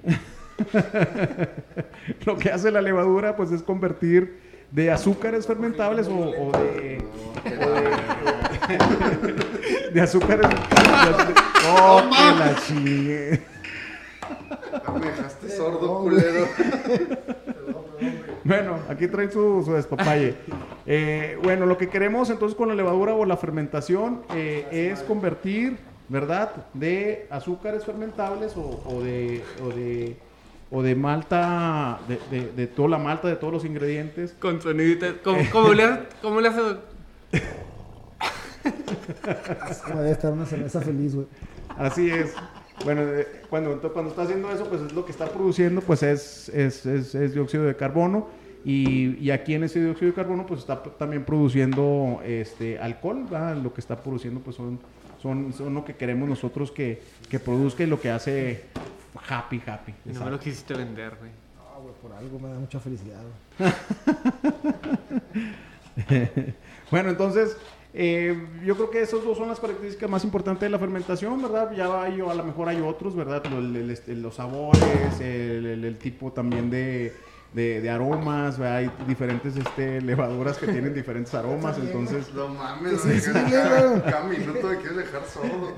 *laughs* lo que hace la levadura, pues es convertir de azúcares fermentables o, o de. *laughs* de azúcares. *laughs* ¡Oh, que la Me dejaste sordo, culero. *laughs* Bueno, aquí traen su, su despapalle. Eh, bueno, lo que queremos entonces con la levadura o la fermentación eh, es convertir, ¿verdad? De azúcares fermentables o, o de, o, de, o de malta, de, de- de toda la malta, de todos los ingredientes. Con soniditos. ¿Cómo, cómo le, hace- cómo le hace? *laughs* Estar una cerveza feliz, güey. Así es. Bueno, eh, cuando, cuando está haciendo eso, pues es lo que está produciendo, pues es, es, es- es dióxido de carbono. Y, y aquí en ese dióxido de carbono, pues está también produciendo este alcohol, ¿verdad? Lo que está produciendo, pues son, son, son lo que queremos nosotros que, que produzca y lo que hace happy, happy. No me lo quisiste vender, güey. No, güey, por algo me da mucha felicidad, güey. *laughs* Bueno, entonces, eh, yo creo que esas dos son las características más importantes de la fermentación, ¿verdad? Ya hay, a lo mejor hay otros, ¿verdad? Este, los sabores, el, el- el tipo también de, de- de aromas, ¿verdad? Hay diferentes este, levaduras que tienen diferentes aromas, entonces... No mames, Sí, sí, cada, *laughs* cada minuto me quieres dejar sordo.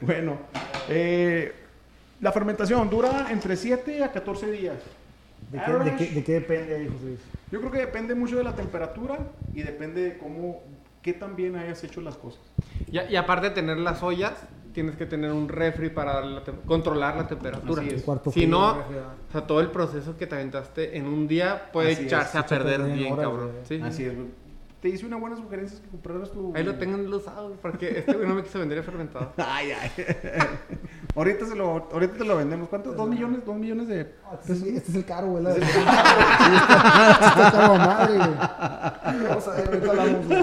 Bueno, eh, la fermentación dura entre 7 a 14 días. ¿De qué, de qué- de qué depende ahí, José Luis? Yo creo que depende mucho de la temperatura y depende de cómo, qué tan bien hayas hecho las cosas. Y, y aparte de tener las ollas, tienes que tener un refri para la controlar la temperatura. Así es. El cuarto Si no, refrigerado. o sea, todo el proceso que te aventaste en un día puede Así es, echarse echa a perder perder en bien, horas, cabrón. Sí. Así es, güey. Te hice una buena sugerencia que compraras tu... Ahí lo tengan usado, porque este güey no me quiso vender el fermentado. *laughs* Ay, ay. Ahorita, se lo, ahorita te lo vendemos. ¿Cuántos? ¿Dos millones? ¿Dos millones de Ah, Este es, este es el caro, güey. la- Este está caro madre, güey. Vamos a ver, ahorita hablamos, güey.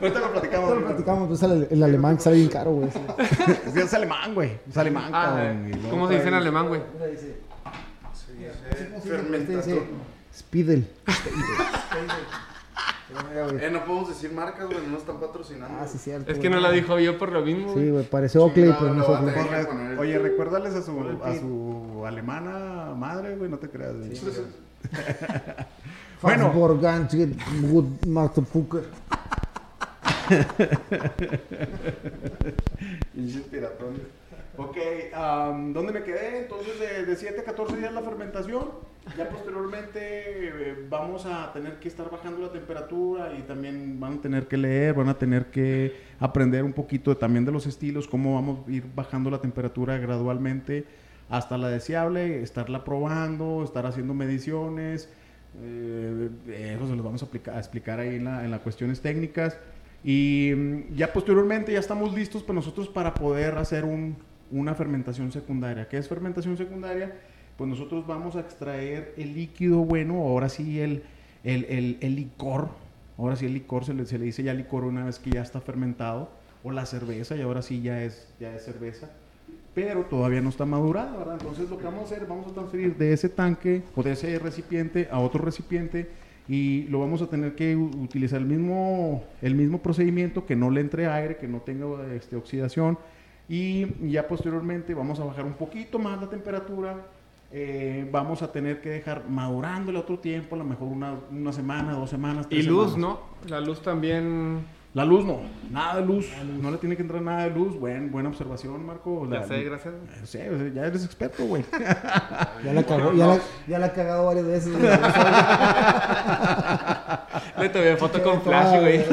Ahorita lo platicamos. Ahorita lo platicamos, pues el, el alemán que sale bien caro, güey. Es alemán, güey. Es alemán, Ah, cabrón. Luego ¿Cómo se dice en alemán, güey? Dice, Sí. Este dice, Spidel. Güey. Eh, no podemos decir marcas, güey, no nos están patrocinando. Ah, sí, cierto. Es que no la dijo yo por lo mismo, Sí, güey. parece Oakley, pero no Oakley. Oye, recuérdales a su, a su alemana madre, güey. No te creas, güey. *laughs* Bueno. Motherfucker. *laughs* Pinches piratones. Ok, am, ¿dónde me quedé? Entonces, de, de 7 a 14 días la fermentación. Ya posteriormente eh, vamos a tener que estar bajando la temperatura y también van a tener que leer, van a tener que aprender un poquito también de los estilos, cómo vamos a ir bajando la temperatura gradualmente hasta la deseable, estarla probando, estar haciendo mediciones. eh, eso se los vamos a, aplicar- a explicar ahí en, la- en las cuestiones técnicas. Y mm, ya posteriormente ya estamos listos para nosotros para poder hacer un- una fermentación secundaria. ¿Qué es fermentación secundaria? Pues nosotros vamos a extraer el líquido bueno, ahora sí el, el, el- licor, ahora sí el licor se le, se le dice ya licor una vez que ya está fermentado, o la cerveza, y ahora sí ya es, ya es cerveza, pero todavía no está madurada, ¿verdad? Entonces lo que vamos a hacer, vamos a transferir de ese tanque o de ese recipiente a otro recipiente y lo vamos a tener que utilizar el mismo, el mismo procedimiento, que no le entre aire, que no tenga este, oxidación y ya posteriormente vamos a bajar un poquito más la temperatura. eh, vamos a tener que dejar madurando el otro tiempo, a lo mejor una, una semana, dos semanas. Y luz, semanas. ¿no? La luz también. La luz no, nada de luz, no le tiene que entrar nada de luz. Buen, buena observación, Marco. Ya La- sé, gracias. Eh, Sí, ya eres experto, güey. *laughs* Ya la cagó, ya la, ya la ha cagado varias veces. Le tomé foto con flash, güey.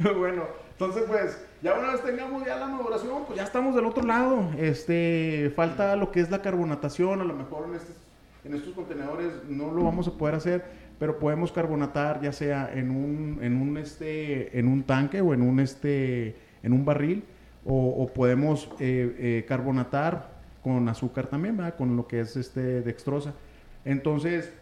*laughs* bueno, entonces pues, ya una vez tengamos ya la maduración, pues ya estamos del otro lado. Este, falta lo que es la carbonatación, a lo mejor en estos, en estos contenedores no lo vamos a poder hacer, pero podemos carbonatar ya sea en un, en un este, en un tanque o en un este, en un barril, o, podemos eh, eh, carbonatar con azúcar también, ¿verdad? Con lo que es este dextrosa. Entonces,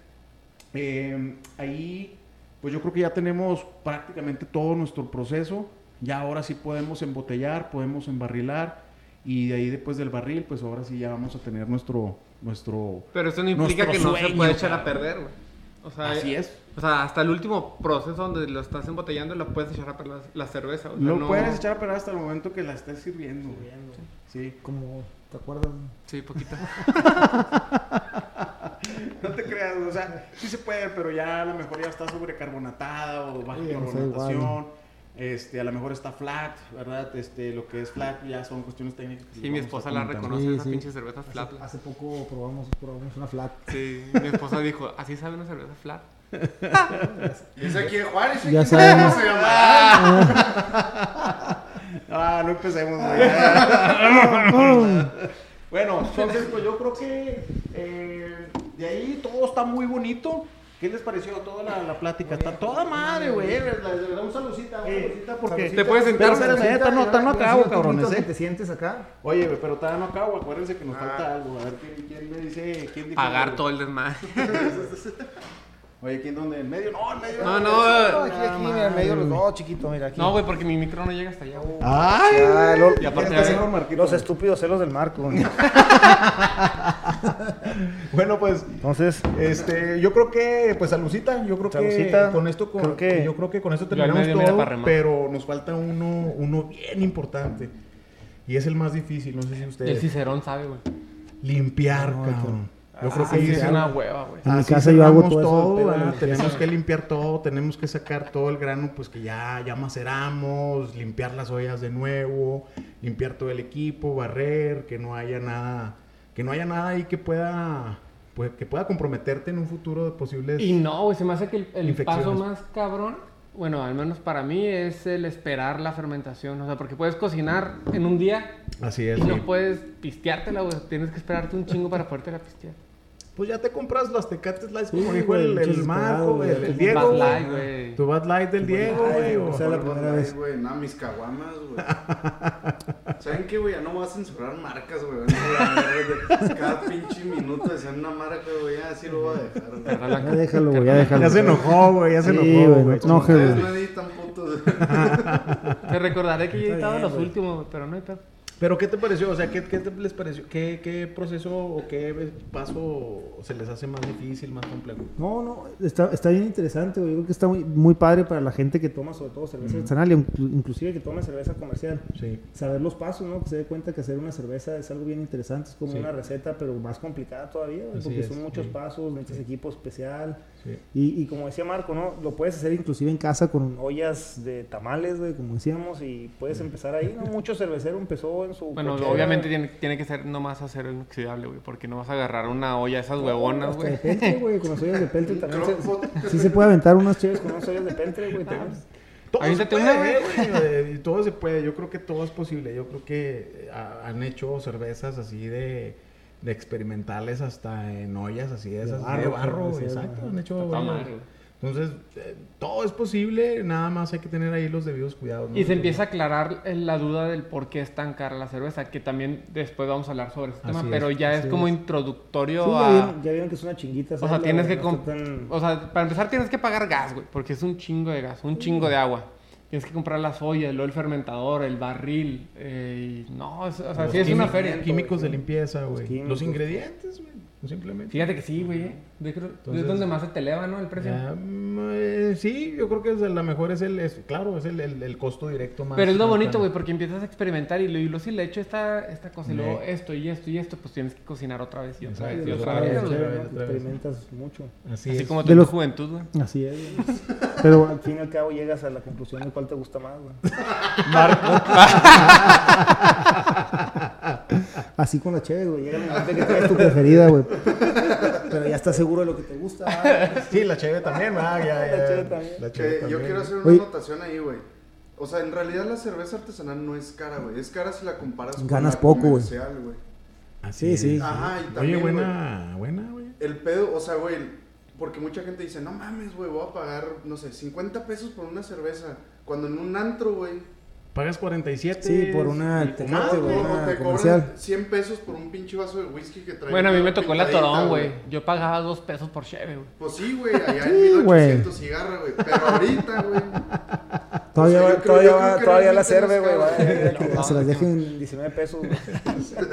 eh, ahí, pues yo creo que ya tenemos prácticamente todo nuestro proceso. Ya ahora sí podemos embotellar, podemos embarrilar. Y de ahí después del barril, pues ahora sí ya vamos a tener nuestro... nuestro Pero eso no implica que no se puede echar a perder, güey. O sea, Así es. O sea, hasta el último proceso donde lo estás embotellando lo puedes echar a perder la, la cerveza. O sea, Lo no- puedes echar a perder hasta el momento que la estés sirviendo. güey. Sí. Como, ¿te acuerdas? Sí, poquito. *laughs* No te creas, o sea, sí se puede, pero ya a lo mejor ya está sobrecarbonatada o baja Sí, no sé, carbonatación. Este, a lo mejor está flat, ¿verdad? Este, lo que es flat ya son cuestiones técnicas. Sí, mi esposa la reconoce, Sí, esa sí. pinche cerveza flat. Hace, poco probamos, probamos una flat. Sí, mi esposa dijo, ¿así sabe una cerveza flat? ¿Y *laughs* es aquí de Juárez? Ya ¿Quién sabemos. se llamará? *laughs* Ah, no empecemos. *laughs* bueno, entonces, pues yo creo que eh, de ahí todo está muy bonito. ¿Qué les pareció toda la, la plática? Está toda madre, güey. Le le damos saludcita, una saludcita porque... Te puedes sentar, espera, no, no acabo, cabrones, eh. te sientes acá? Oye, güey, pero todavía no acabo, acuérdense que nos Ah. falta algo. A ver, ¿quién, quién me dice? ¿Quién dijo Pagar algo? todo el desmadre. *laughs* Oye, ¿quién dónde? ¿En medio? No, en medio. No, no, No, aquí, aquí, mira, en medio los dos, chiquito, mira aquí. No, güey, porque mi micro no llega hasta allá, güey. ¡Ay! Lo- Y aparte ya Marquito. los estúpidos celos del marco. *laughs* *laughs* Bueno, pues, Entonces, este, yo creo que, pues, salucita, yo creo Salucita. que con esto, con- Creo que- yo creo que con esto terminamos todo, pero nos falta uno, uno bien importante. Y es el más difícil, no sé si El ustedes. Cicerón sabe, güey. Limpiar, No, cabrón. Yo creo Ah, que es una hueva, güey. En mi casa yo hago todo limpieza. Tenemos que limpiar todo, tenemos que sacar todo el grano, pues que ya, ya maceramos, limpiar las ollas de nuevo, limpiar todo el equipo, barrer, que no haya nada, que no haya nada ahí que pueda, pues, que pueda comprometerte en un futuro de posibles. Y no, güey, se me hace que el, paso más cabrón, bueno, al menos para mí, es el esperar la fermentación. O sea, porque puedes cocinar en un día Así es. y no puedes pisteártela, güey. Tienes que esperarte un chingo para podértela pistear. Pues ya te compras las tecates lights, Sí, como dijo güey, el, el Marco, güey, el, el Diego. Bud güey. Light, güey. Tu Bad Light del Diego, güey. o- sea, la primera Light, vez. güey, no, mis caguamas, güey. *laughs* ¿Saben qué, güey? Ya no voy a censurar marcas, güey. Güey, Cada pinche minuto de ser una marca, güey, ya así lo voy a dejar, güey. Ya déjalo, güey, ya déjalo. Ya se enojó, güey, ya se Sí, enojó, güey, güey. no güey. no editan putos. Te recordaré que yo he editado los últimos, güey, pero no hay pedo. Pero ¿qué te pareció? O sea, ¿qué, qué te les pareció? ¿Qué, ¿Qué proceso o qué paso se les hace más difícil, más complejo? No, no, está, está bien interesante. Yo creo que está muy, muy padre para la gente que toma, sobre todo cerveza artesanal, inclusive que tome cerveza comercial. Sí. Saber los pasos, ¿no? Que se dé cuenta que hacer una cerveza es algo bien interesante, es como Sí. una receta, pero más complicada todavía, Así porque es, son muchos sí. pasos, necesitas equipo especial. Sí. Y, y como decía Marco, ¿no? Lo puedes hacer inclusive en casa con ollas de tamales, güey, como decíamos, y puedes empezar ahí, ¿no? Mucho cervecero empezó en su... Bueno, cochera. obviamente tiene, tiene que ser nomás acero inoxidable, güey, porque no vas a agarrar una olla esas huevonas, güey. de peltre, güey, con las ollas de peltre *laughs* también. se- sí se puede aventar unas chéves con unas ollas de peltre, güey, también. Todo se puede, una, güey. todo se puede. Yo creo que todo es posible. Yo creo que eh, ha- han hecho cervezas así de, de experimentales hasta en ollas así de esas. barro, de barro, decía, exacto. Han hecho. Entonces, eh, todo es posible. Nada más hay que tener ahí los debidos cuidados. ¿no? Y se empieza a aclarar eh, la duda del por qué es tan cara la cerveza, que también después vamos a hablar sobre este Así tema, es, pero ya es como es. introductorio Sí, ya, a... vieron, ya vieron que es una chinguita. O sea, tienes que... no tan- O sea, para empezar tienes que pagar gas, güey, porque es un chingo de gas, un chingo de agua. Tienes que comprar las ollas, luego el fermentador, el barril. eh, y no, es- o sea, Los sí es una feria. Químicos de limpieza, güey. Los, químicos. ingredientes, güey. Simplemente. Fíjate que sí, güey. Entonces- es donde más se te eleva, ¿no? El precio. Ya, mm, eh, sí, yo creo que es la mejor es el, es- claro, es el, el, el costo directo más. Pero es lo bonito, güey, porque empiezas a experimentar y lo, y lo si le echo esta, esta cosa y luego esto y esto y esto, pues tienes que cocinar otra vez y otra vez y otra vez. Experimentas mucho. Así, Así es. como tú De en tu los- juventud, güey. Así es. güey. Pero al fin y al cabo llegas a la conclusión de cuál te gusta más, güey. *laughs* Así con la chévere, güey. Llega el momento que tu preferida, güey. Pero ya estás seguro de lo que te gusta. Sí, la cheve también, ¿verdad? Ya, La cheve también. la Que yo quiero hacer una Oye. anotación ahí, güey. O sea, en realidad la cerveza artesanal no es cara, güey. Es cara si la comparas con Ganas la poco, güey. comercial, güey. Así Sí, sí. es. Ajá, y Oye, también, buena, buena, güey. El pedo, o sea, güey, porque mucha gente dice, no mames, güey, voy a pagar, no sé, 50 pesos por una cerveza. Cuando en un antro, güey, Pagas 47. Sí, por una y tecate, más, güey, o una te comercial. cobran 100 pesos por un pinche vaso de whisky que trae. Bueno, a mí me tocó la pintadita, Torón, güey. Yo pagaba dos pesos por cheve, güey. Pues sí, güey, allá Sí, en güey. 1800 cigarra, güey. Pero ahorita, güey. Todavía, O sea, va- yo creo- todavía, yo va- todavía la serve, no güey. No, se las dejen en 19 pesos. güey. *laughs*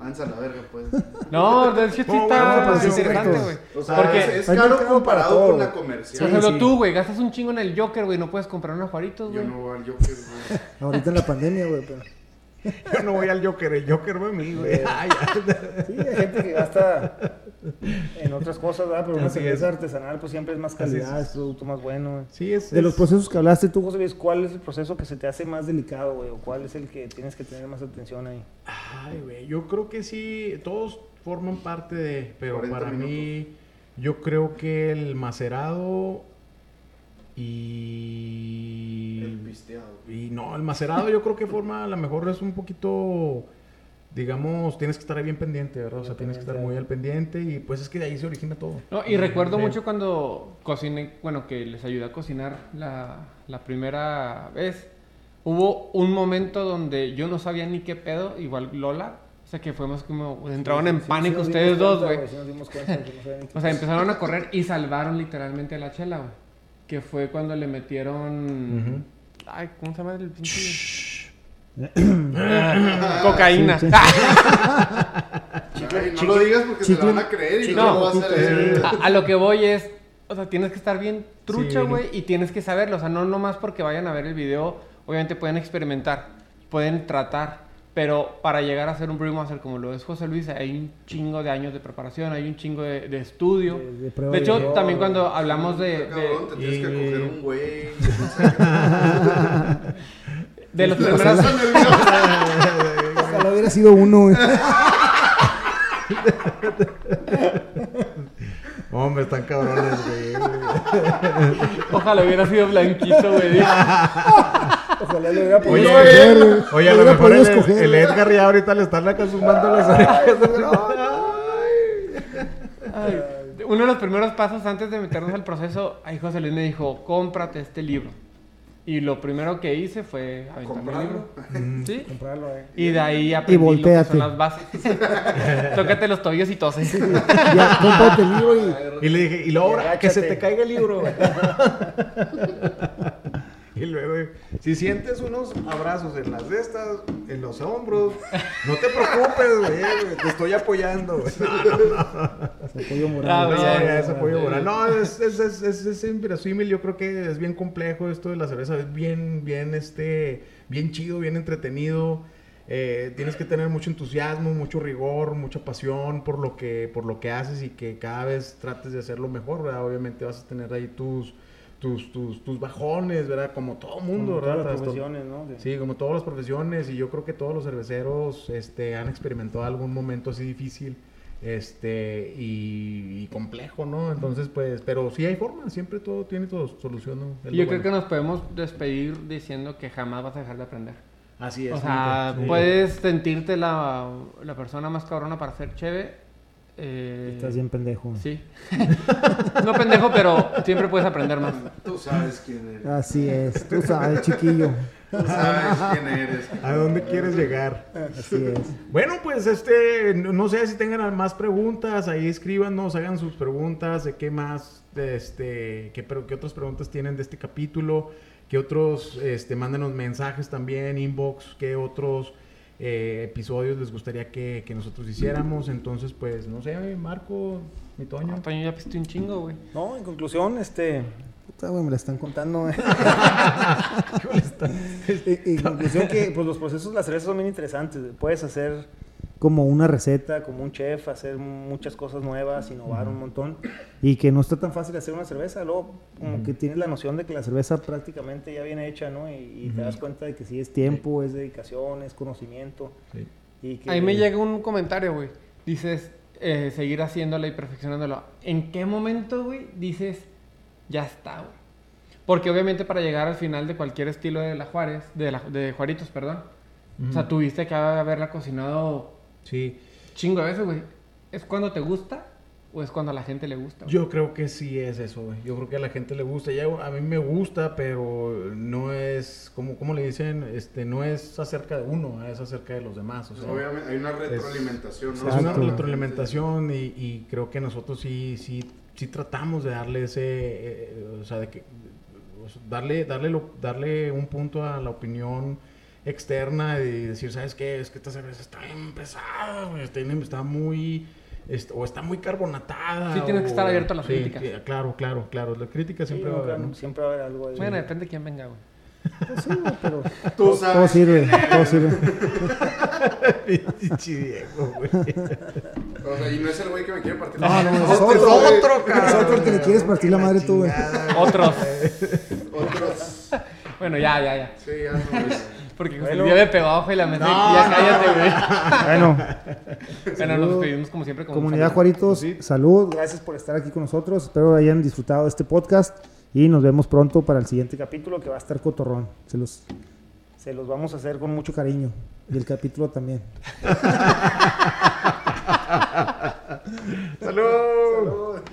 lanza la verga, pues. No, de hecho sí está pues, interesante, sí, güey. O sea, Porque- es, es caro comparado para con la Por comercial. ejemplo, sí. tú, güey, gastas un chingo en el Joker, güey, no puedes comprar unos Juaritos, Yo güey. no voy al Joker, güey. Ahorita en la pandemia, güey. Pero... *laughs* Yo no voy al Joker, el Joker va a mí, güey. *laughs* Ah. Sí, hay gente que gasta en otras cosas, ¿verdad? Pero una Así cerveza es. artesanal, pues siempre es más calidad, es. es producto más bueno. güey. Sí, es. De los es- procesos que hablaste tú, José Luis, ¿cuál es el proceso que se te hace más delicado, güey? ¿O cuál es el que tienes que tener más atención ahí? Ay, güey, yo creo que sí, todos forman parte de, pero 40 para mí, yo creo que el macerado y... El pisteado. Y no, el macerado yo creo que forma, a lo mejor es un poquito, digamos, tienes que estar ahí bien pendiente, ¿verdad? O sea, tienes que estar muy al pendiente y pues es que de ahí se origina todo. No, y recuerdo Sí. mucho cuando cociné, bueno, que les ayudé a cocinar la, la primera vez. Hubo un momento donde yo no sabía ni qué pedo, igual Lola. O sea, que fuimos como, entraron en Sí, pánico sí ustedes dos, güey. O sea, empezaron a correr y salvaron literalmente a la chela, güey. Que fue cuando le metieron... Ay, ¿cómo se llama el pinche? *coughs* Cocaína. Sí, sí. *laughs* Ay, no lo digas porque se lo van a creer y no lo vas a leer. a, a lo que voy es, o sea, tienes que estar bien trucha, Sí. güey, y tienes que saberlo. O sea, no nomás porque vayan a ver el video, obviamente pueden experimentar, pueden tratar, pero para llegar a ser un brewmaster como lo es José Luis, hay un chingo de años de preparación, hay un chingo de, de estudio. De- hecho, error. también cuando hablamos de, de, Cabrón, te tienes que coger un güey. *laughs* de los primeros... *laughs* Ojalá hubiera sido uno. *laughs* Hombre, están cabrones, güey. Ojalá hubiera sido blanquito, güey. *laughs* Ojalá le hubiera Oye, podido escoger, güey. Oye, a lo mejor el, escoger, el. Edgar ya ahorita le están acá sumando las *laughs* orejas. *laughs* Ay, uno de los primeros pasos antes de meternos al proceso, ahí José Luis me dijo, cómprate este libro. Y lo primero que hice fue aventarme el libro. ¿Sí? Comprarlo, eh. Y de ahí aprendí lo que son las bases. Tócate los tobillos y toses. Ya, cómprate el libro y... Y le dije, y luego Y ahora, que se te caiga el libro. Y luego, si sientes unos abrazos en las de estas, en los hombros, no te preocupes, güey, te estoy apoyando, güey. Se apoyo Ah, moral. No, ya, es apoyo moral. No, es, es, es, es, es inverosímil. Yo creo que es bien complejo esto de la cerveza. Es bien, bien, este, bien chido, bien entretenido. Eh, tienes que tener mucho entusiasmo, mucho rigor, mucha pasión por lo que, por lo que haces y que cada vez trates de hacerlo mejor, ¿verdad? Obviamente vas a tener ahí tus, tus, tus, tus bajones, ¿verdad? Como todo mundo, Como todas ¿verdad? las Hasta- profesiones, ¿no? De- Sí, como todas las profesiones y yo creo que todos los cerveceros este, han experimentado algún momento así difícil este y, y complejo, ¿no? Entonces, pues, pero sí hay forma, siempre todo tiene todo solución, ¿no? Yo creo que nos podemos despedir diciendo que jamás vas a dejar de aprender. Así es. O sea, sí. puedes sentirte la, la persona más cabrona para ser cheve. Eh, Estás bien pendejo. Sí. *laughs* no pendejo, pero siempre puedes aprender más. Tú sabes quién eres. Así es. Tú sabes, chiquillo. Tú sabes quién eres. ¿A dónde quieres llegar? Así es. Bueno, pues este, no sé si tengan más preguntas, ahí escríbanos, hagan sus preguntas de qué más, de este, qué, pero qué otras preguntas tienen de este capítulo, qué otros, este, mándenos mensajes también, inbox, qué otros eh, episodios les gustaría que, que nosotros hiciéramos. Entonces, pues, no sé, Marco, mi Toño. No, Toño ya piste un chingo, güey. No, en conclusión, este. Puta, güey, me la están contando, güey. *laughs* *laughs* Y- y en conclusión, que pues, los procesos de la cerveza son bien interesantes. Puedes hacer como una receta, como un chef, hacer muchas cosas nuevas, innovar un montón. Y que no está tan fácil hacer una cerveza. Luego, como que tienes la noción de que la cerveza prácticamente ya viene hecha, ¿no? Y, y te das cuenta de que sí es tiempo, es dedicación, es conocimiento. Sí. Y que, Ahí me llega un comentario, güey. Dices, eh, seguir haciéndola y perfeccionándola. ¿En qué momento, güey, dices, ya está, güey? Porque obviamente para llegar al final de cualquier estilo de la Juárez, de, la, de Juaritos, perdón, o sea, tuviste que haberla cocinado Sí. chingo de veces, güey. ¿Es cuando te gusta o es cuando a la gente le gusta? güey? Yo creo que sí es eso, güey. Yo creo que a la gente le gusta. Ya a mí me gusta, pero no es, como, como le dicen, este, no es acerca de uno, es acerca de los demás. O sea, Obviamente hay una retroalimentación, ¿no? es una Exacto. retroalimentación y, y creo que nosotros sí, sí, sí tratamos de darle ese, eh, o sea, de que, o sea, darle, darle, lo- darle un punto a la opinión externa y decir, ¿sabes qué? Es que esta cerveza está bien pesada, güey, está, está muy... est- o está muy carbonatada. Sí, tienes que estar abierto a las sí, críticas. sí, claro, claro, claro. La crítica siempre Sí, va a haber, ¿no? Siempre va a haber algo ahí. Bueno, depende de quién venga, güey. Pues sí, güey, pero *laughs* Tú todo sabes. sirve, todo sirve. *laughs* Pinche Diego, güey. O sea, y no es el güey que me quiere partir No, la no, madre. es otro, otro, Es cabrón. otro el que le quieres partir la madre tú, güey. Otros. Otros. *laughs* Bueno, ya, ya, ya. Sí, ya no. Porque Bueno. el día me pegó abajo y la mesa. No, y ya cállate, güey. Bueno, *laughs* Bueno, nos despedimos como siempre con comunidad familia. Juaritos, salud, gracias por estar aquí con nosotros. Espero hayan disfrutado de este podcast y nos vemos pronto para el siguiente capítulo que va a estar cotorrón. Se los, se los vamos a hacer con mucho cariño y el capítulo también. *laughs* ¡Salud! *laughs*